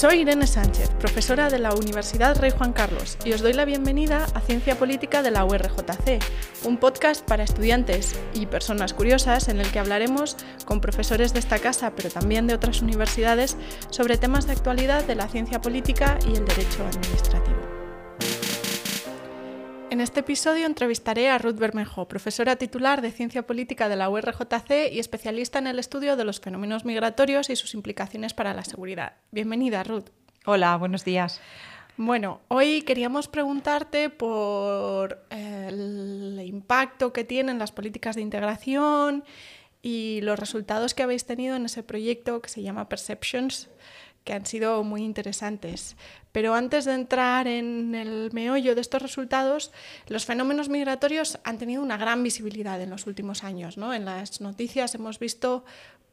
Soy Irene Sánchez, profesora de la Universidad Rey Juan Carlos, y os doy la bienvenida a Ciencia Política de la URJC, un podcast para estudiantes y personas curiosas en el que hablaremos con profesores de esta casa, pero también de otras universidades, sobre temas de actualidad de la ciencia política y el derecho administrativo. En este episodio entrevistaré a Ruth Bermejo, profesora titular de Ciencia Política de la URJC y especialista en el estudio de los fenómenos migratorios y sus implicaciones para la seguridad. Bienvenida, Ruth. Hola, buenos días. Bueno, hoy queríamos preguntarte por el impacto que tienen las políticas de integración y los resultados que habéis tenido en ese proyecto que se llama Perceptions, que han sido muy interesantes. Pero antes de entrar en el meollo de estos resultados, los fenómenos migratorios han tenido una gran visibilidad en los últimos años. ¿no? En las noticias hemos visto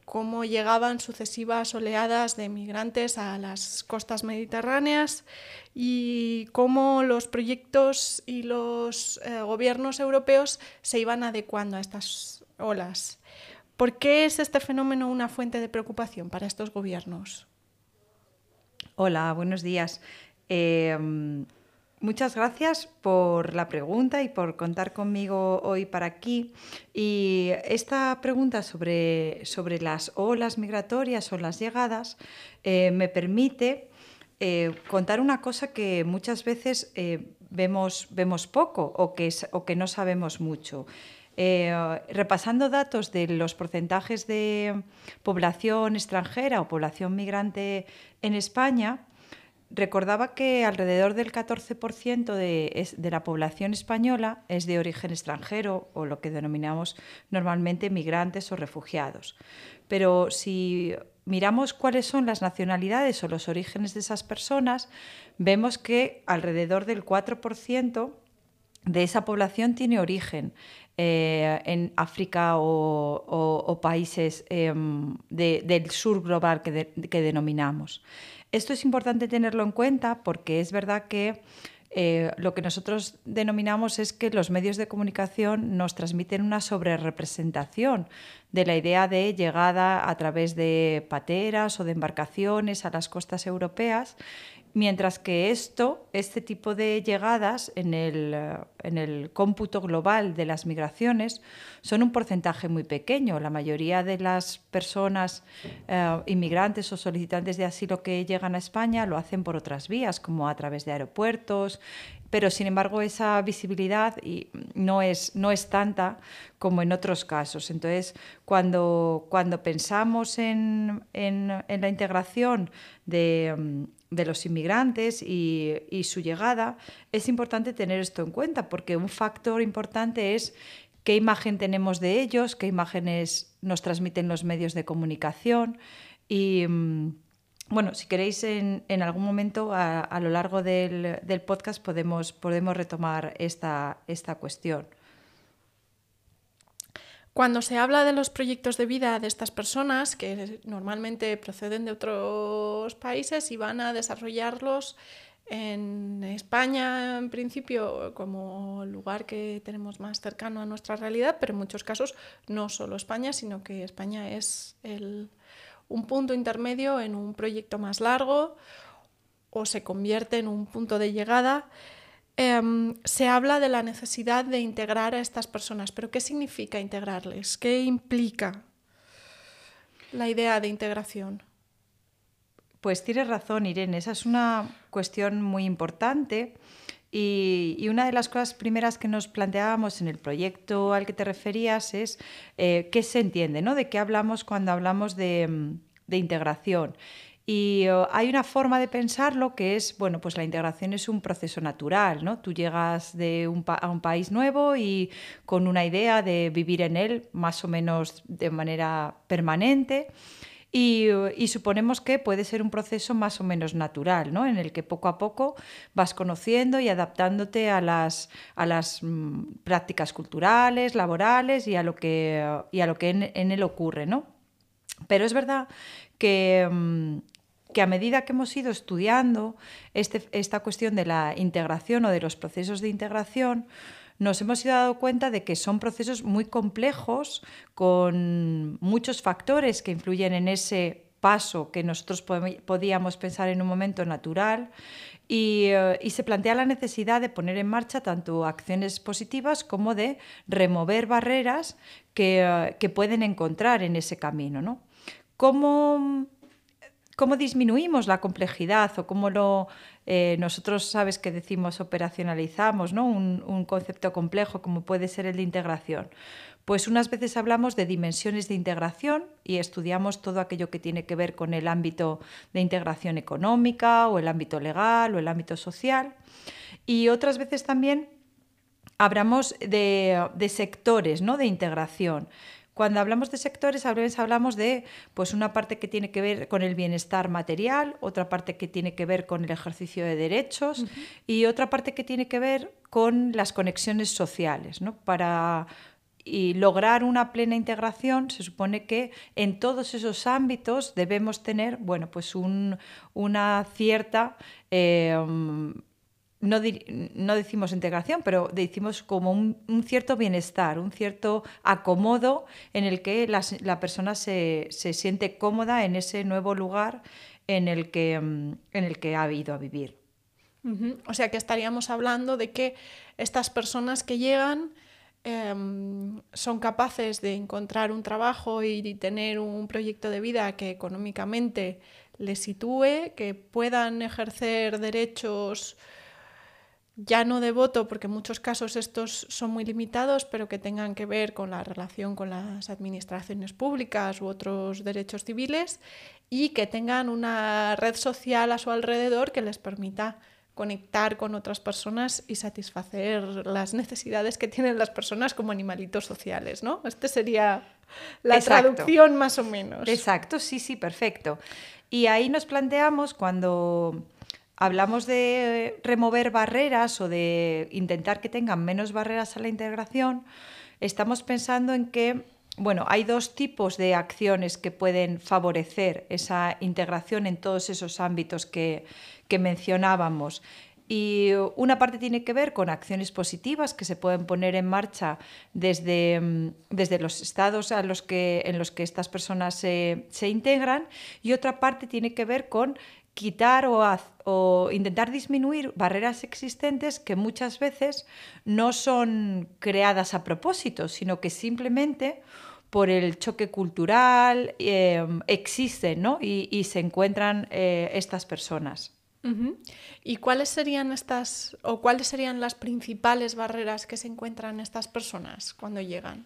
cómo llegaban sucesivas oleadas de migrantes a las costas mediterráneas y cómo los proyectos y los eh, gobiernos europeos se iban adecuando a estas olas. ¿Por qué es este fenómeno una fuente de preocupación para estos gobiernos? Hola, buenos días. Eh, muchas gracias por la pregunta y por contar conmigo hoy para aquí. Y esta pregunta sobre, sobre las olas migratorias o las llegadas eh, me permite eh, contar una cosa que muchas veces vemos, vemos poco o que, o que no sabemos mucho. Repasando datos de los porcentajes de población extranjera o población migrante en España, recordaba que alrededor del 14% de, de, la población española es de origen extranjero o lo que denominamos normalmente migrantes o refugiados. Pero si miramos cuáles son las nacionalidades o los orígenes de esas personas, vemos que alrededor del 4% de esa población tiene origen eh, en África o, países em, del sur global que, que, denominamos. Esto es importante tenerlo en cuenta porque es verdad que eh, lo que nosotros denominamos es que los medios de comunicación nos transmiten una sobrerepresentación de la idea de llegada a través de pateras o de embarcaciones a las costas europeas mientras que esto, este tipo de llegadas en el, en el, cómputo global de las migraciones son un porcentaje muy pequeño. La mayoría de las personas eh, inmigrantes o solicitantes de asilo que llegan a España lo hacen por otras vías, como a través de aeropuertos, pero sin embargo esa visibilidad no es, no es tanta como en otros casos. Entonces, cuando, cuando pensamos en, en, en la integración de de los inmigrantes y, su llegada, es importante tener esto en cuenta, porque un factor importante es qué imagen tenemos de ellos, qué imágenes nos transmiten los medios de comunicación y... Mm, bueno, si queréis en, algún momento a, lo largo del, podcast podemos, podemos retomar esta, esta cuestión. Cuando se habla de los proyectos de vida de estas personas, que normalmente proceden de otros países y van a desarrollarlos en España, en principio, como lugar que tenemos más cercano a nuestra realidad, pero en muchos casos no solo España, sino que España es un punto intermedio en un proyecto más largo o se convierte en un punto de llegada. Em, se habla de la necesidad de integrar a estas personas, pero ¿qué significa integrarles? ¿Qué implica la idea de integración? Pues tienes razón, Irene, esa es una cuestión muy importante y, una de las cosas primeras que nos planteábamos en el proyecto al que te referías es eh, qué se entiende, ¿no? de qué hablamos cuando hablamos de, de integración. Y eh, hay una forma de pensarlo que es, bueno, pues la integración es un proceso natural, ¿no? Tú llegas de un a un país nuevo y con una idea de vivir en él más o menos de manera permanente. Y, y, suponemos que puede ser un proceso más o menos natural, ¿no? en el que poco a poco vas conociendo y adaptándote a las, a las mm, prácticas culturales, laborales y a lo que, y a lo que en, en él ocurre. ¿no? Pero es verdad que, mm, que a medida que hemos ido estudiando este, esta cuestión de la integración o de los procesos de integración, nos hemos ido dando cuenta de que son procesos muy complejos, con muchos factores que influyen en ese paso que nosotros podíamos pensar en un momento natural eh, y, se plantea la necesidad de poner en marcha tanto acciones positivas como de remover barreras que, eh, pueden encontrar en ese camino. ¿no? ¿Cómo, ¿Cómo disminuimos la complejidad o cómo eh, nosotros sabes que decimos operacionalizamos ¿no? un, concepto complejo como puede ser el de integración? Pues unas veces hablamos de dimensiones de integración y estudiamos todo aquello que tiene que ver con el ámbito de integración económica o el ámbito legal o el ámbito social. Y otras veces también hablamos de, sectores ¿no? de integración. Cuando hablamos de sectores, a veces hablamos de pues, una parte que tiene que ver con el bienestar material, otra parte que tiene que ver con el ejercicio de derechos y otra parte que tiene que ver con las conexiones sociales, ¿no? para y lograr una plena integración se supone que en todos esos ámbitos debemos tener bueno, pues una cierta... Eh, no, no, decimos integración, pero decimos como un, cierto bienestar, un cierto acomodo en el que la, persona se, siente cómoda en ese nuevo lugar en el que, en el que ha ido a vivir. O sea que estaríamos hablando de que estas personas que llegan Em, son capaces de encontrar un trabajo y tener un proyecto de vida que económicamente les sitúe, que puedan ejercer derechos ya no de voto, porque en muchos casos estos son muy limitados, pero que tengan que ver con la relación con las administraciones públicas u otros derechos civiles, y que tengan una red social a su alrededor que les permita conectar con otras personas y satisfacer las necesidades que tienen las personas como animalitos sociales, ¿no? Este sería la traducción más o menos. Exacto, sí, sí, perfecto. Y ahí nos planteamos cuando hablamos de remover barreras o de intentar que tengan menos barreras a la integración, estamos pensando en que bueno, hay dos tipos de acciones que pueden favorecer esa integración en todos esos ámbitos que, mencionábamos. Y una parte tiene que ver con acciones positivas que se pueden poner en marcha desde, mm, desde los estados a los que, en los que estas personas se integran y otra parte tiene que ver con quitar o, o, intentar disminuir barreras existentes que muchas veces no son creadas a propósito, sino que simplemente por el choque cultural eh, existen ¿no? y, y, se encuentran eh, estas personas. ¿Y cuáles serían estas o cuáles serían las principales barreras que se encuentran estas personas cuando llegan?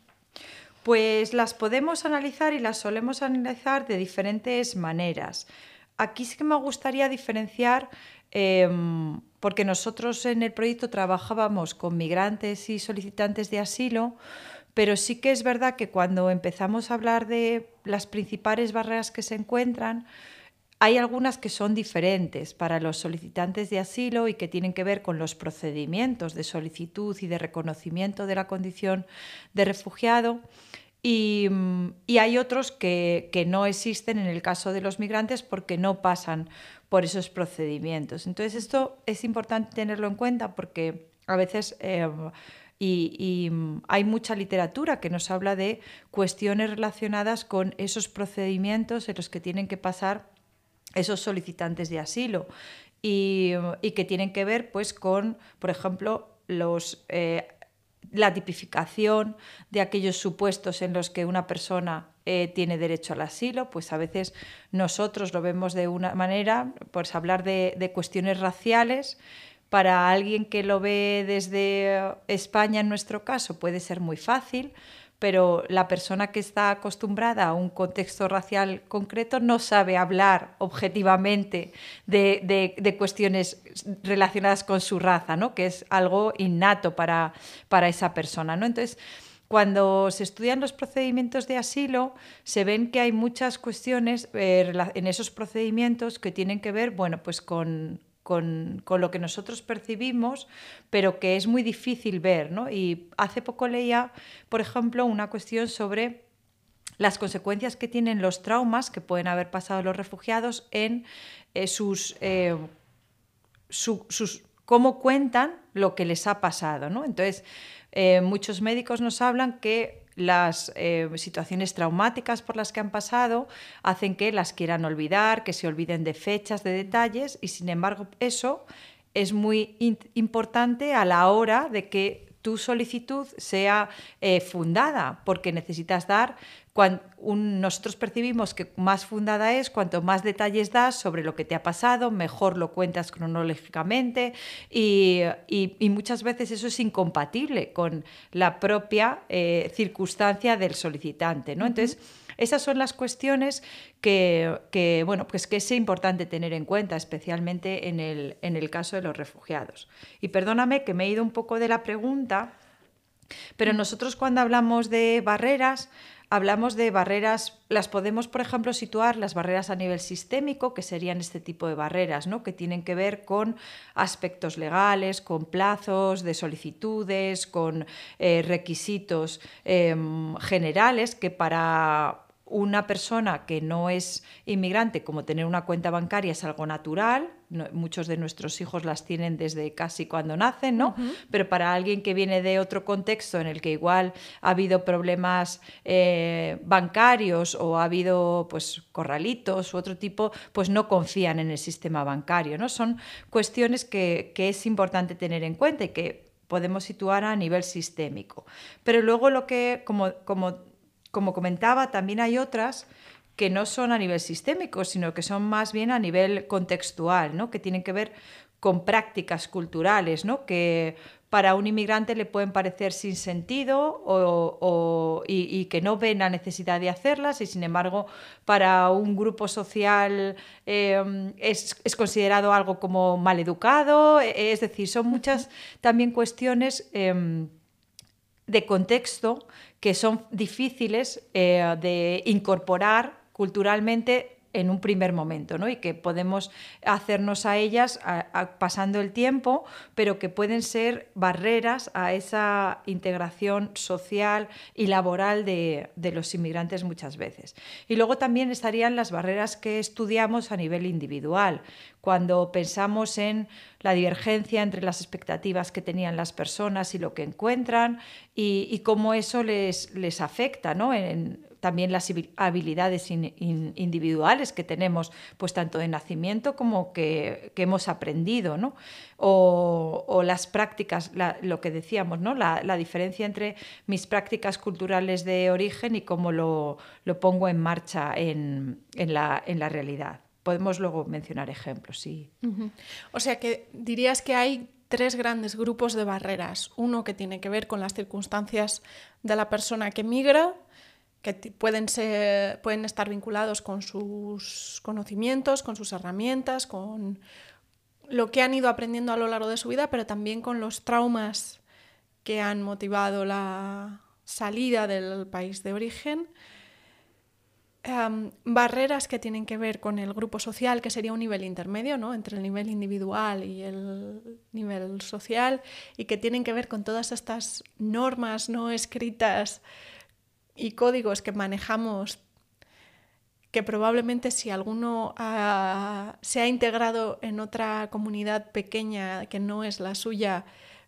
Pues las podemos analizar y las solemos analizar de diferentes maneras. Aquí sí que me gustaría diferenciar, em, porque nosotros en el proyecto trabajábamos con migrantes y solicitantes de asilo, pero sí que es verdad que cuando empezamos a hablar de las principales barreras que se encuentran, hay algunas que son diferentes para los solicitantes de asilo y que tienen que ver con los procedimientos de solicitud y de reconocimiento de la condición de refugiado. Y, hay otros que, no existen en el caso de los migrantes porque no pasan por esos procedimientos. Entonces esto es importante tenerlo en cuenta porque a veces... Eh, y, hay mucha literatura que nos habla de cuestiones relacionadas con esos procedimientos en los que tienen que pasar esos solicitantes de asilo y, que tienen que ver pues, con, por ejemplo, los, eh, la tipificación de aquellos supuestos en los que una persona eh, tiene derecho al asilo, pues a veces nosotros lo vemos de una manera, pues hablar de, de cuestiones raciales, para alguien que lo ve desde España en nuestro caso puede ser muy fácil, pero la persona que está acostumbrada a un contexto racial concreto no sabe hablar objetivamente de, cuestiones relacionadas con su raza, ¿no? que es algo innato para, para esa persona. ¿no? Entonces, cuando se estudian los procedimientos de asilo, se ven que hay muchas cuestiones eh, en esos procedimientos que tienen que ver bueno, pues con con, lo que nosotros percibimos, pero que es muy difícil ver. ¿no? Y hace poco leía, por ejemplo, una cuestión sobre las consecuencias que tienen los traumas que pueden haber pasado los refugiados en eh, sus, eh, sus, cómo cuentan lo que les ha pasado. ¿no? Entonces, eh, muchos médicos nos hablan que las eh, situaciones traumáticas por las que han pasado hacen que las quieran olvidar, que se olviden de fechas, de detalles, y sin embargo eso es muy importante a la hora de que tu solicitud sea eh, fundada, porque necesitas dar, nosotros percibimos que más fundada es cuanto más detalles das sobre lo que te ha pasado, mejor lo cuentas cronológicamente y, muchas veces eso es incompatible con la propia eh, circunstancia del solicitante. ¿no? Entonces, esas son las cuestiones que, bueno, pues que es importante tener en cuenta, especialmente en el, en el caso de los refugiados. Y perdóname que me he ido un poco de la pregunta, pero nosotros cuando hablamos de barreras, hablamos de barreras, las podemos, por ejemplo, situar las barreras a nivel sistémico, que serían este tipo de barreras, ¿no? que tienen que ver con aspectos legales, con plazos de solicitudes, con eh, requisitos em, generales que para una persona que no es inmigrante, como tener una cuenta bancaria es algo natural, muchos de nuestros hijos las tienen desde casi cuando nacen, ¿no? Pero para alguien que viene de otro contexto en el que igual ha habido problemas eh, bancarios o ha habido pues corralitos u otro tipo, pues no confían en el sistema bancario, ¿no? Son cuestiones que, que es importante tener en cuenta y que podemos situar a nivel sistémico. Pero luego lo que, como, como como comentaba, también hay otras que no son a nivel sistémico, sino que son más bien a nivel contextual, ¿no? que tienen que ver con prácticas culturales, ¿no? que para un inmigrante le pueden parecer sin sentido y, que no ven la necesidad de hacerlas y sin embargo para un grupo social em, es, considerado algo como mal educado, es decir, son muchas también cuestiones em, de contexto que son difíciles eh, de incorporar culturalmente en un primer momento, ¿no? Y que podemos hacernos a ellas pasando el tiempo, pero que pueden ser barreras a esa integración social y laboral de, los inmigrantes muchas veces. Y luego también estarían las barreras que estudiamos a nivel individual, cuando pensamos en la divergencia entre las expectativas que tenían las personas y lo que encuentran y, cómo eso les, les afecta, ¿no? En, también las habilidades individuales que tenemos, pues tanto de nacimiento como que, hemos aprendido, ¿no? o, las prácticas, lo que decíamos, ¿no? La, diferencia entre mis prácticas culturales de origen y cómo lo, pongo en marcha en, la, en la realidad. Podemos luego mencionar ejemplos, sí. O sea que dirías que hay tres grandes grupos de barreras. Uno que tiene que ver con las circunstancias de la persona que migra, que pueden, ser, pueden estar vinculados con sus conocimientos, con sus herramientas, con lo que han ido aprendiendo a lo largo de su vida, pero también con los traumas que han motivado la salida del país de origen barreras que tienen que ver con el grupo social, que sería un nivel intermedio, ¿no? entre el nivel individual y el nivel social, y que tienen que ver con todas estas normas no escritas y códigos que manejamos, que probablemente si alguno se ha integrado en otra comunidad pequeña que no es la suya,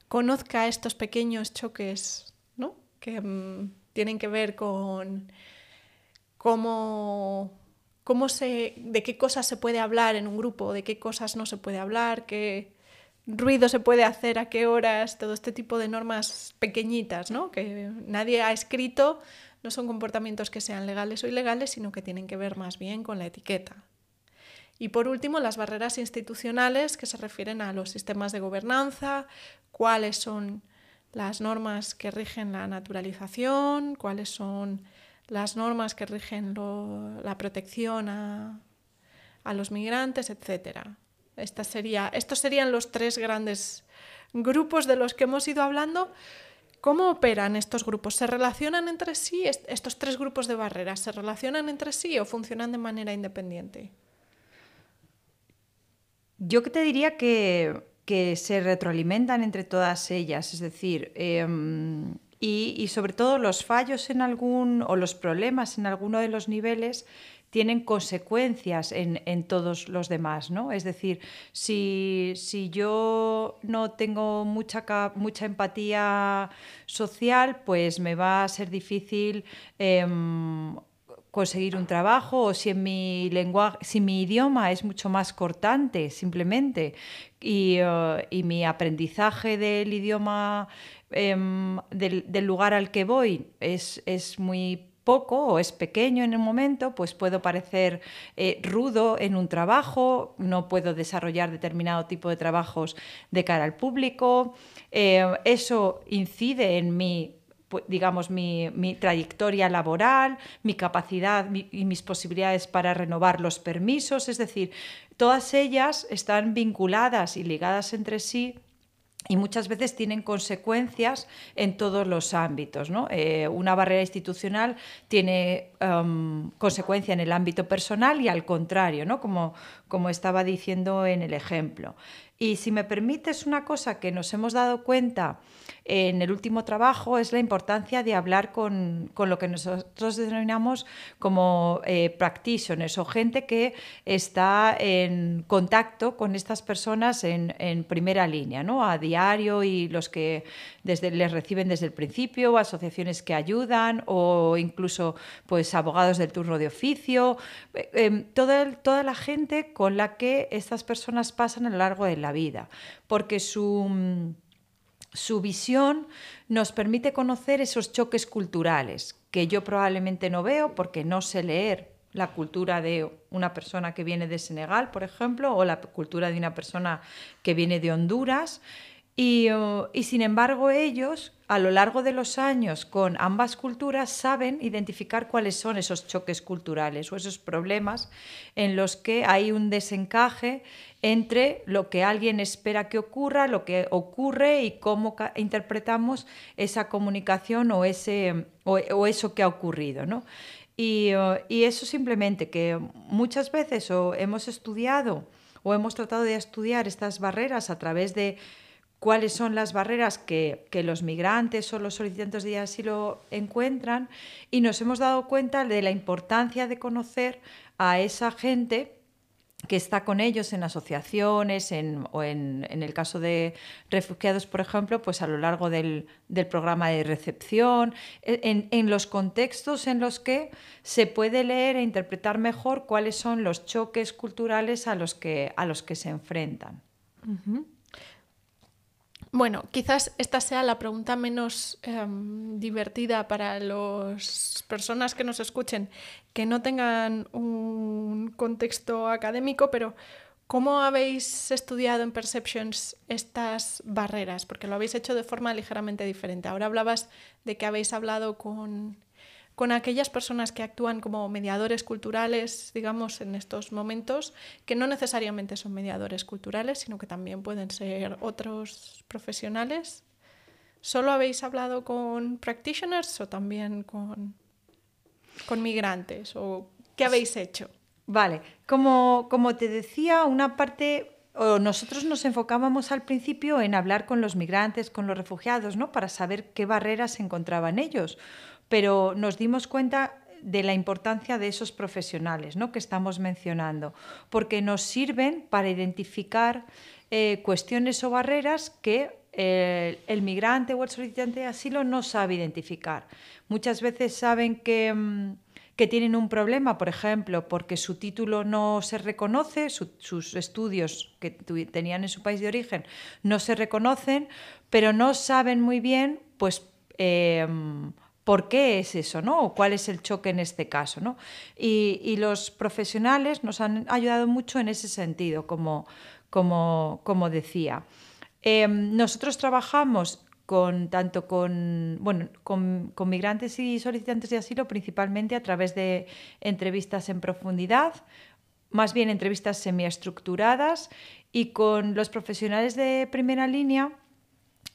conozca estos pequeños choques ¿no? que mm, tienen que ver con cómo, cómo se, de qué cosas se puede hablar en un grupo, de qué cosas no se puede hablar, qué ruido se puede hacer, a qué horas, todo este tipo de normas pequeñitas, ¿no? que nadie ha escrito, no son comportamientos que sean legales o ilegales, sino que tienen que ver más bien con la etiqueta. Y por último, las barreras institucionales que se refieren a los sistemas de gobernanza, cuáles son las normas que rigen la naturalización, cuáles son las normas que rigen la protección a, los migrantes, etc. Estos serían los tres grandes grupos de los que hemos ido hablando. ¿Cómo operan estos grupos? ¿Se relacionan entre sí? ¿Estos tres grupos de barreras se relacionan entre sí o funcionan de manera independiente? Yo te diría que, se retroalimentan entre todas ellas. Es decir, em, y, sobre todo los fallos en algún o los problemas en alguno de los niveles tienen consecuencias en, todos los demás, ¿no? Es decir, si, yo no tengo mucha, mucha empatía social, pues me va a ser difícil em, conseguir un trabajo o si en mi si mi idioma es mucho más cortante simplemente y, eh, mi aprendizaje del idioma em, del, lugar al que voy es, es muy poco o es pequeño en el momento, pues puedo parecer eh, rudo en un trabajo, no puedo desarrollar determinado tipo de trabajos de cara al público. Eh, eso incide en mi digamos, mi, trayectoria laboral, mi capacidad y mis posibilidades para renovar los permisos, es decir, todas ellas están vinculadas y ligadas entre sí y muchas veces tienen consecuencias en todos los ámbitos. Eh, una barrera institucional tiene em, consecuencia en el ámbito personal y al contrario, ¿no? como, como estaba diciendo en el ejemplo. Y si me permites una cosa que nos hemos dado cuenta en el último trabajo es la importancia de hablar con, lo que nosotros denominamos como eh, practitioners o gente que está en contacto con estas personas en, primera línea, ¿no? a diario y los que desde, les reciben desde el principio, asociaciones que ayudan o incluso pues, abogados del turno de oficio, eh, em, toda, toda la gente con la que estas personas pasan a lo largo de la vida, porque su su visión nos permite conocer esos choques culturales que yo probablemente no veo porque no sé leer la cultura de una persona que viene de Senegal, por ejemplo, o la cultura de una persona que viene de Honduras. Y, uh, y, sin embargo ellos, a lo largo de los años, con ambas culturas, saben identificar cuáles son esos choques culturales o esos problemas en los que hay un desencaje entre lo que alguien espera que ocurra, lo que ocurre y cómo interpretamos esa comunicación o, ese, o, eso que ha ocurrido. ¿no? Y, y, eso simplemente que muchas veces o hemos estudiado o hemos tratado de estudiar estas barreras a través de cuáles son las barreras que, que, los migrantes o los solicitantes de asilo encuentran y nos hemos dado cuenta de la importancia de conocer a esa gente que está con ellos en asociaciones o en, el caso de refugiados, por ejemplo, pues a lo largo del, programa de recepción, en, en, los contextos en los que se puede leer e interpretar mejor cuáles son los choques culturales a los que, a los que se enfrentan. Bueno, quizás esta sea la pregunta menos em, divertida para las personas que nos escuchen, que no tengan un contexto académico, pero ¿cómo habéis estudiado en Perceptions estas barreras? Porque lo habéis hecho de forma ligeramente diferente. Ahora hablabas de que habéis hablado con con aquellas personas que actúan como mediadores culturales, digamos, en estos momentos, que no necesariamente son mediadores culturales, sino que también pueden ser otros profesionales. ¿Solo habéis hablado con practitioners o también con, con migrantes? ¿O qué habéis hecho? Vale, como, como te decía, una parte nosotros nos enfocábamos al principio en hablar con los migrantes, con los refugiados, ¿no? Para saber qué barreras se encontraban ellos pero nos dimos cuenta de la importancia de esos profesionales ¿no? que estamos mencionando, porque nos sirven para identificar eh, cuestiones o barreras que eh, el migrante o el solicitante de asilo no sabe identificar. Muchas veces saben que, mm, tienen un problema, por ejemplo, porque su título no se reconoce, sus estudios que tenían en su país de origen no se reconocen, pero no saben muy bien, pues, eh, por qué es eso, ¿no? O cuál es el choque en este caso, ¿no? Y, los profesionales nos han ayudado mucho en ese sentido, como, como, decía. Em, nosotros trabajamos con, tanto con, bueno, con, con, migrantes y solicitantes de asilo, principalmente a través de entrevistas en profundidad, más bien entrevistas semiestructuradas, y con los profesionales de primera línea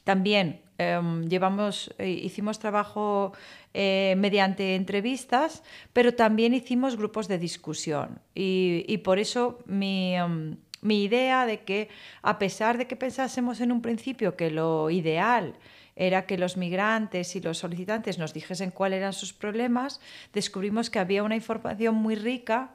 también Em, llevamos, eh, hicimos trabajo eh, mediante entrevistas, pero también hicimos grupos de discusión. Y, por eso em, mi, idea de que, a pesar de que pensásemos en un principio que lo ideal era que los migrantes y los solicitantes nos dijesen cuáles eran sus problemas, descubrimos que había una información muy rica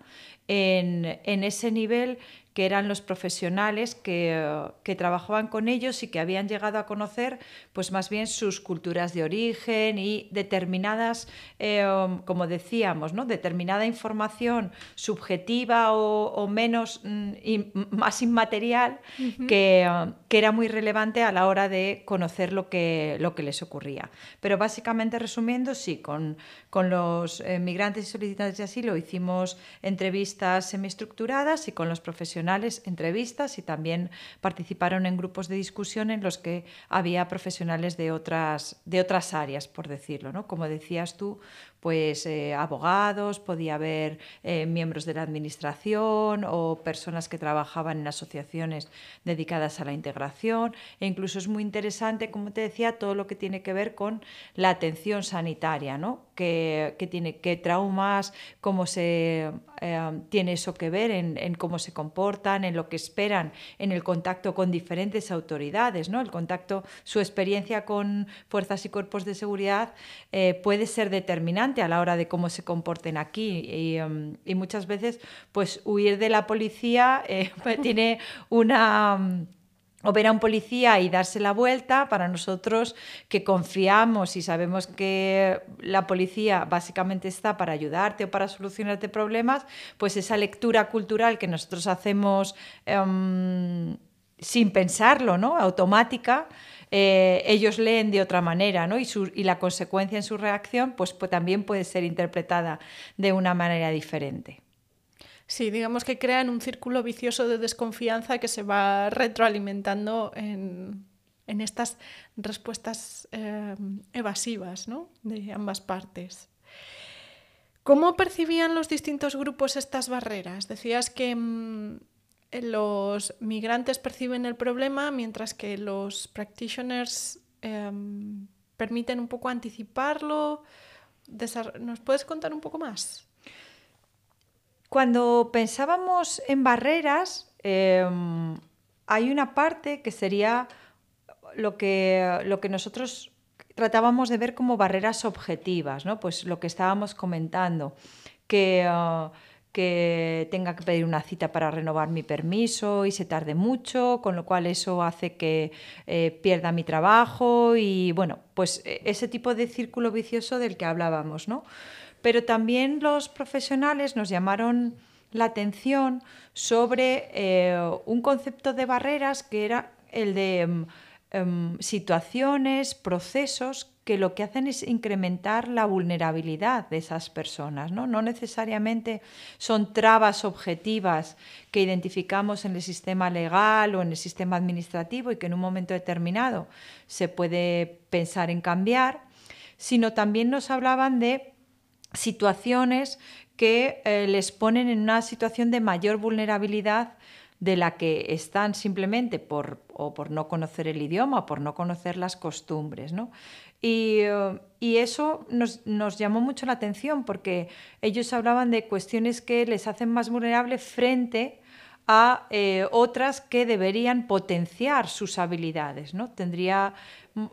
en, en ese nivel que eran los profesionales que, que, trabajaban con ellos y que habían llegado a conocer pues más bien sus culturas de origen y determinadas, eh, como decíamos, ¿no? determinada información subjetiva o, o menos mm, y más inmaterial uh -huh. que, que, era muy relevante a la hora de conocer lo que, lo que les ocurría. Pero básicamente resumiendo, sí, con, con los eh, migrantes y solicitantes de asilo hicimos entrevistas semiestructuradas y con los profesionales entrevistas y también participaron en grupos de discusión en los que había profesionales de otras, de otras áreas, por decirlo. ¿no? Como decías tú, pues eh, abogados, podía haber eh, miembros de la administración o personas que trabajaban en asociaciones dedicadas a la integración e incluso es muy interesante, como te decía, todo lo que tiene que ver con la atención sanitaria, ¿no? que, que tiene qué traumas, cómo se eh, tiene eso que ver en, cómo se comportan, en lo que esperan, en el contacto con diferentes autoridades, ¿no? el contacto, su experiencia con fuerzas y cuerpos de seguridad puede ser determinante a la hora de cómo se comporten aquí y, y muchas veces pues huir de la policía eh, tiene una um, o ver a un policía y darse la vuelta, para nosotros que confiamos y sabemos que la policía básicamente está para ayudarte o para solucionarte problemas, pues esa lectura cultural que nosotros hacemos um, sin pensarlo, ¿no? automática, eh, ellos leen de otra manera ¿no? y, la consecuencia en su reacción pues, pues también puede ser interpretada de una manera diferente. Sí, digamos que crean un círculo vicioso de desconfianza que se va retroalimentando en, estas respuestas eh, evasivas ¿no? de ambas partes. ¿Cómo percibían los distintos grupos estas barreras? Decías que mmm, los migrantes perciben el problema mientras que los practitioners eh, permiten un poco anticiparlo. ¿Nos puedes contar un poco más? Cuando pensábamos en barreras, eh, hay una parte que sería lo que, lo que nosotros tratábamos de ver como barreras objetivas, ¿no? pues lo que estábamos comentando, que... Uh, que tenga que pedir una cita para renovar mi permiso y se tarde mucho, con lo cual eso hace que eh, pierda mi trabajo y bueno, pues e, ese tipo de círculo vicioso del que hablábamos, ¿no? Pero también los profesionales nos llamaron la atención sobre eh, un concepto de barreras que era el de um, situaciones, procesos que lo que hacen es incrementar la vulnerabilidad de esas personas. ¿no? no necesariamente son trabas objetivas que identificamos en el sistema legal o en el sistema administrativo y que en un momento determinado se puede pensar en cambiar, sino también nos hablaban de situaciones que eh, les ponen en una situación de mayor vulnerabilidad de la que están simplemente por, o por no conocer el idioma o por no conocer las costumbres. ¿no? Y, eso nos, llamó mucho la atención porque ellos hablaban de cuestiones que les hacen más vulnerables frente a eh, otras que deberían potenciar sus habilidades. ¿no? Tendría,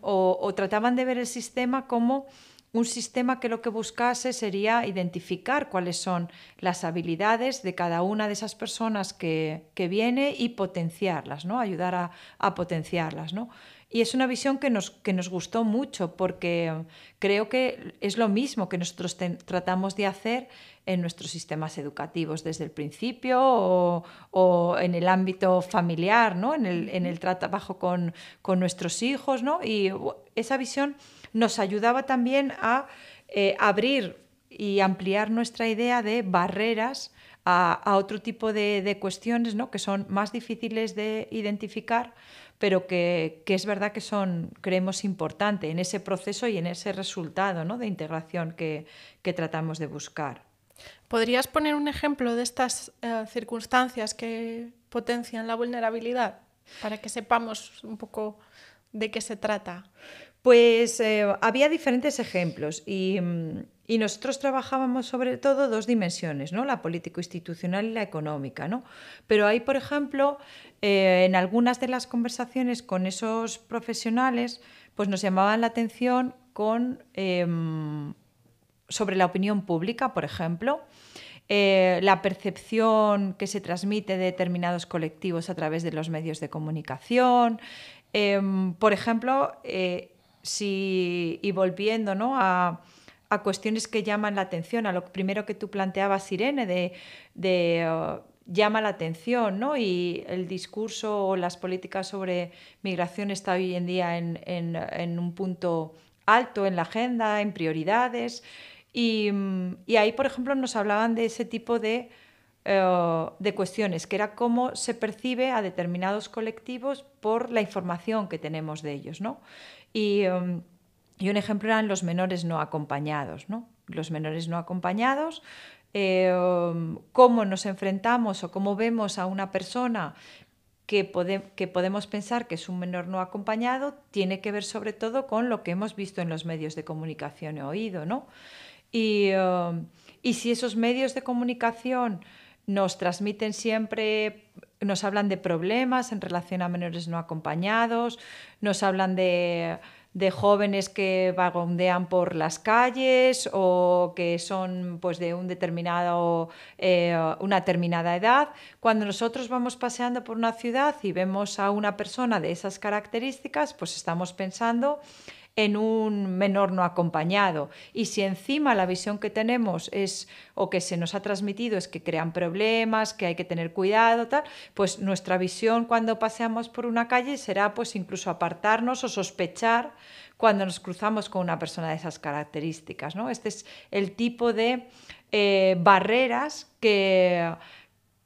o trataban de ver el sistema como un sistema que lo que buscase sería identificar cuáles son las habilidades de cada una de esas personas que, que viene y potenciarlas, ¿no? ayudar a, a potenciarlas. ¿no? Y es una visión que nos, que nos gustó mucho porque creo que es lo mismo que nosotros tratamos de hacer en nuestros sistemas educativos desde el principio o, o en el ámbito familiar, ¿no? en, el, en el trabajo con, con nuestros hijos. ¿no? Y esa visión nos ayudaba también a eh, abrir y ampliar nuestra idea de barreras a, otro tipo de, cuestiones ¿no? que son más difíciles de identificar pero que, es verdad que son, creemos, importantes en ese proceso y en ese resultado ¿no? de integración que, que, tratamos de buscar. ¿Podrías poner un ejemplo de estas eh, circunstancias que potencian la vulnerabilidad para que sepamos un poco de qué se trata? Pues eh, había diferentes ejemplos y, y, nosotros trabajábamos sobre todo dos dimensiones, ¿no? la político-institucional y la económica. ¿no? Pero hay, por ejemplo, eh, en algunas de las conversaciones con esos profesionales pues nos llamaban la atención con, em, sobre la opinión pública, por ejemplo, eh, la percepción que se transmite de determinados colectivos a través de los medios de comunicación. Em, por ejemplo, si, y volviendo ¿no? a, cuestiones que llaman la atención, a lo primero que tú planteabas, Irene, de, uh, llama la atención, ¿no? Y el discurso o las políticas sobre migración está hoy en día en, en un punto alto en la agenda, en prioridades. Mm, y, ahí, por ejemplo, nos hablaban de ese tipo de, eh, de cuestiones, que era cómo se percibe a determinados colectivos por la información que tenemos de ellos. ¿no? Y, mm, y un ejemplo eran los menores no acompañados. ¿no? Los menores no acompañados, eh, cómo nos enfrentamos o cómo vemos a una persona que, que, podemos pensar que es un menor no acompañado tiene que ver sobre todo con lo que hemos visto en los medios de comunicación y oído, ¿no? Um, y, si esos medios de comunicación nos transmiten siempre, nos hablan de problemas en relación a menores no acompañados, nos hablan de, jóvenes que vagondean por las calles o que son pues, de un determinado, eh, una determinada edad. Cuando nosotros vamos paseando por una ciudad y vemos a una persona de esas características, pues estamos pensando en un menor no acompañado. Y si encima la visión que tenemos es o que se nos ha transmitido es que crean problemas, que hay que tener cuidado, tal, pues nuestra visión cuando paseamos por una calle será pues incluso apartarnos o sospechar cuando nos cruzamos con una persona de esas características. ¿no? Este es el tipo de eh, barreras que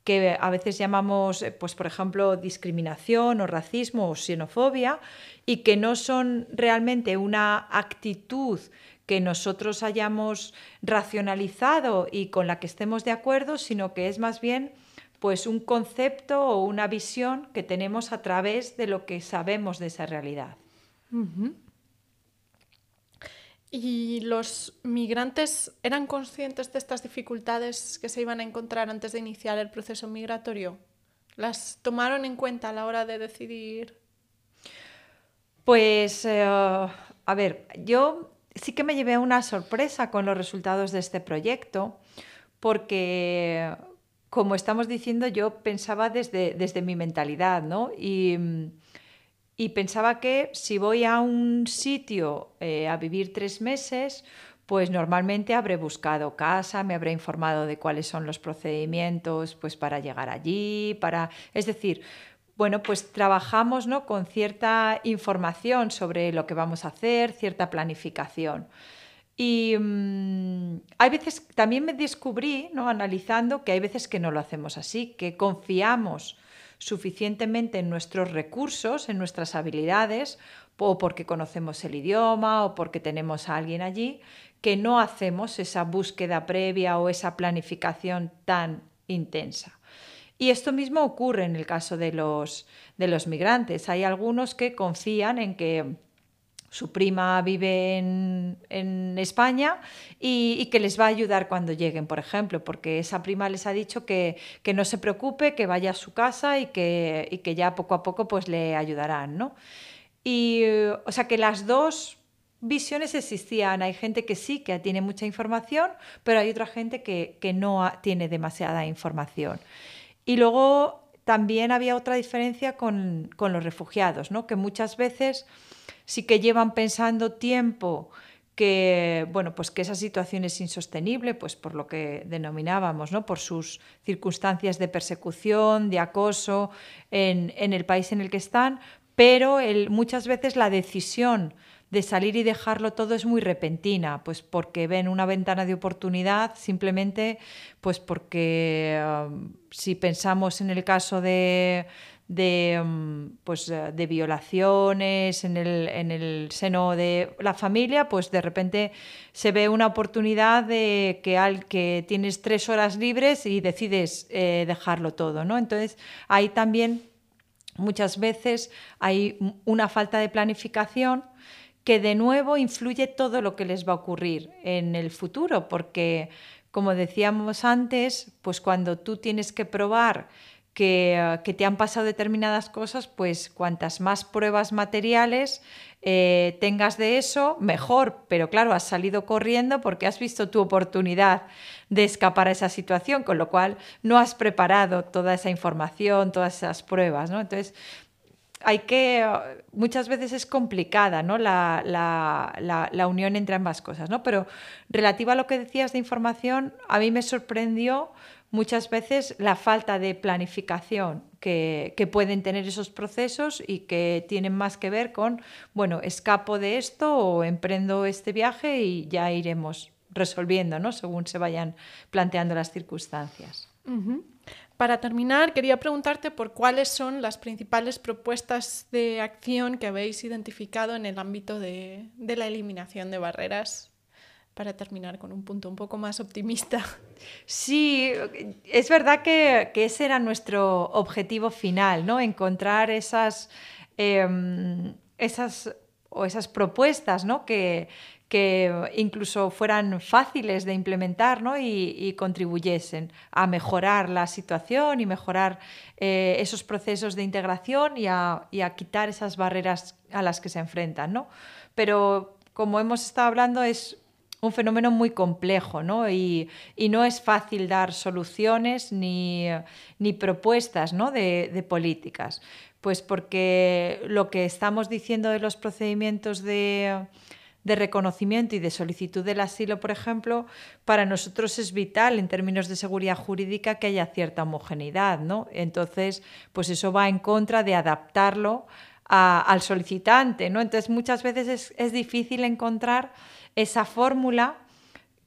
que a veces llamamos, eh, pues, por ejemplo, discriminación o racismo o xenofobia, y que no son realmente una actitud que nosotros hayamos racionalizado y con la que estemos de acuerdo, sino que es más bien pues un concepto o una visión que tenemos a través de lo que sabemos de esa realidad. ¿Y los migrantes eran conscientes de estas dificultades que se iban a encontrar antes de iniciar el proceso migratorio? ¿Las tomaron en cuenta a la hora de decidir? Pues, eh, a ver, yo sí que me llevé una sorpresa con los resultados de este proyecto, porque, como estamos diciendo, yo pensaba desde, desde mi mentalidad, ¿no? Y y pensaba que si voy a un sitio eh, a vivir tres meses, pues normalmente habré buscado casa, me habré informado de cuáles son los procedimientos pues para llegar allí, para, es decir, bueno, pues trabajamos ¿no? con cierta información sobre lo que vamos a hacer, cierta planificación. Y mm, hay veces, también me descubrí, ¿no? analizando, que hay veces que no lo hacemos así, que confiamos suficientemente en nuestros recursos, en nuestras habilidades, o porque conocemos el idioma o porque tenemos a alguien allí, que no hacemos esa búsqueda previa o esa planificación tan intensa. Y esto mismo ocurre en el caso de los, de los migrantes. Hay algunos que confían en que su prima vive en, España y, que les va a ayudar cuando lleguen, por ejemplo, porque esa prima les ha dicho que, no se preocupe, que vaya a su casa y que, que ya poco a poco pues le ayudarán, ¿no? Y, o sea, que las dos visiones existían. Hay gente que sí, que tiene mucha información, pero hay otra gente que, no tiene demasiada información. Y luego también había otra diferencia con, con los refugiados, ¿no? que muchas veces sí que llevan pensando tiempo que bueno, pues que esa situación es insostenible, pues por lo que denominábamos, ¿no? por sus circunstancias de persecución, de acoso en, el país en el que están, pero muchas veces la decisión de salir y dejarlo todo es muy repentina, pues porque ven una ventana de oportunidad, simplemente pues porque um, si pensamos en el caso de de, mm, pues, eh, de violaciones en el, en el, seno de la familia, pues de repente se ve una oportunidad de que, al, que tienes tres horas libres y decides eh, dejarlo todo. ¿no? Entonces, ahí también muchas veces hay una falta de planificación que de nuevo influye todo lo que les va a ocurrir en el futuro, porque como decíamos antes, pues cuando tú tienes que probar que, te han pasado determinadas cosas, pues cuantas más pruebas materiales eh, tengas de eso, mejor. Pero claro, has salido corriendo porque has visto tu oportunidad de escapar a esa situación, con lo cual no has preparado toda esa información, todas esas pruebas, ¿no? Entonces, hay que, muchas veces es complicada ¿no? la, la, la, unión entre ambas cosas, ¿no? pero relativa a lo que decías de información, a mí me sorprendió muchas veces la falta de planificación que, pueden tener esos procesos y que tienen más que ver con, bueno, escapo de esto o emprendo este viaje y ya iremos resolviendo, ¿no? Según se vayan planteando las circunstancias. Para terminar, quería preguntarte por cuáles son las principales propuestas de acción que habéis identificado en el ámbito de la eliminación de barreras para terminar con un punto un poco más optimista. Sí, es verdad que, que ese era nuestro objetivo final, ¿no? Encontrar esas, em, esas, o esas propuestas ¿no? que, que incluso fueran fáciles de implementar ¿no? y, contribuyesen a mejorar la situación y mejorar eh, esos procesos de integración y a, y a, quitar esas barreras a las que se enfrentan. ¿no? Pero como hemos estado hablando, es un fenómeno muy complejo ¿no? Y, no es fácil dar soluciones ni, ni propuestas ¿no? de, políticas. Pues porque lo que estamos diciendo de los procedimientos de, de reconocimiento y de solicitud del asilo, por ejemplo, para nosotros es vital en términos de seguridad jurídica que haya cierta homogeneidad. ¿no? Entonces, pues eso va en contra de adaptarlo al solicitante. ¿no? Entonces, muchas veces es, es difícil encontrar esa fórmula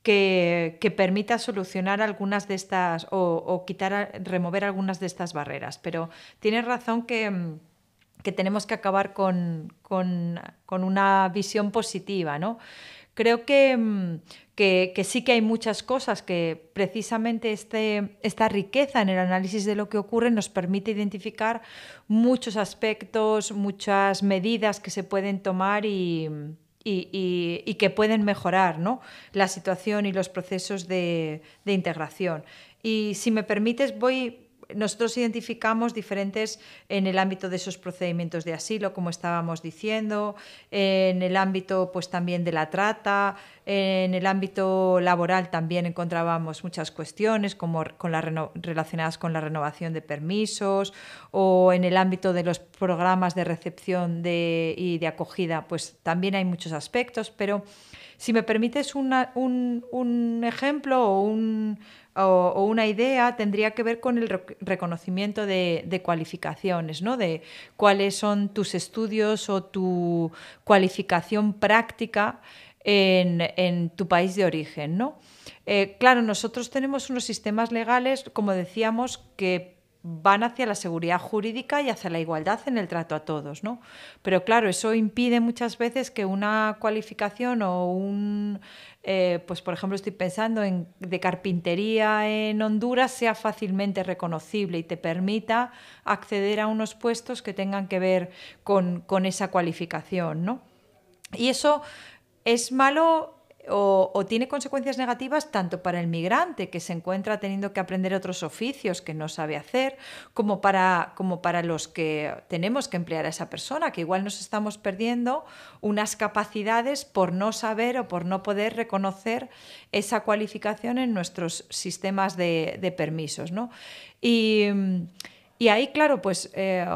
que, que, permita solucionar algunas de estas o, quitar, remover algunas de estas barreras. Pero tienes razón que, que tenemos que acabar con, con, con, una visión positiva, ¿no? Creo que, que, que, sí que hay muchas cosas que precisamente este, esta riqueza en el análisis de lo que ocurre nos permite identificar muchos aspectos, muchas medidas que se pueden tomar y, y, que pueden mejorar ¿no? la situación y los procesos de, de, integración. Y si me permites, voy. Nosotros identificamos diferentes en el ámbito de esos procedimientos de asilo, como estábamos diciendo, en el ámbito pues también de la trata, en el ámbito laboral también encontrábamos muchas cuestiones como con la relacionadas con la renovación de permisos o en el ámbito de los programas de recepción y de acogida, pues también hay muchos aspectos, pero si me permites un, un, ejemplo o, un, o, una idea, tendría que ver con el reconocimiento de, de, cualificaciones, ¿no? de cuáles son tus estudios o tu cualificación práctica en, en tu país de origen. ¿no? Eh, claro, nosotros tenemos unos sistemas legales, como decíamos, que van hacia la seguridad jurídica y hacia la igualdad en el trato a todos, ¿no? Pero claro, eso impide muchas veces que una cualificación o un, eh, pues por ejemplo estoy pensando en de carpintería en Honduras sea fácilmente reconocible y te permita acceder a unos puestos que tengan que ver con, con esa cualificación, ¿no? Y eso es malo o, tiene consecuencias negativas tanto para el migrante que se encuentra teniendo que aprender otros oficios que no sabe hacer, como para, como para los que tenemos que emplear a esa persona, que igual nos estamos perdiendo unas capacidades por no saber o por no poder reconocer esa cualificación en nuestros sistemas de, permisos. ¿no? Y, y, ahí, claro, pues... Eh,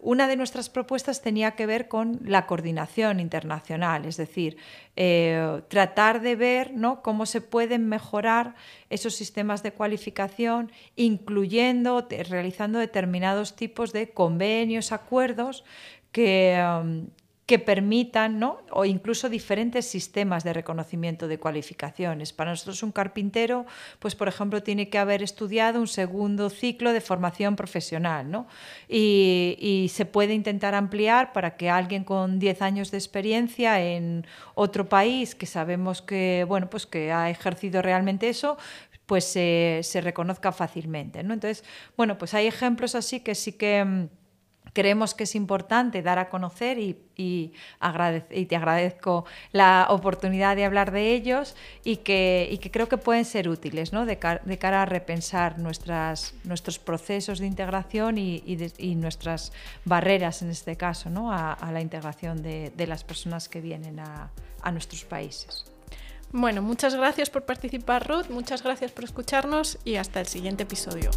una de nuestras propuestas tenía que ver con la coordinación internacional, es decir, eh, tratar de ver ¿no? cómo se pueden mejorar esos sistemas de cualificación, incluyendo, realizando determinados tipos de convenios, acuerdos que, um, que permitan, ¿no? o incluso diferentes sistemas de reconocimiento de cualificaciones. Para nosotros un carpintero, pues por ejemplo, tiene que haber estudiado un segundo ciclo de formación profesional, ¿no? Y, se puede intentar ampliar para que alguien con 10 años de experiencia en otro país, que sabemos que, bueno, pues que ha ejercido realmente eso, pues se, reconozca fácilmente, ¿no? Entonces, bueno, pues hay ejemplos así que sí que creemos que es importante dar a conocer y, te agradezco la oportunidad de hablar de ellos y que, creo que pueden ser útiles de, cara a repensar nuestros procesos de integración y, nuestras barreras en este caso a, la integración de, las personas que vienen a nuestros países. Bueno, muchas gracias por participar Ruth, muchas gracias por escucharnos y hasta el siguiente episodio.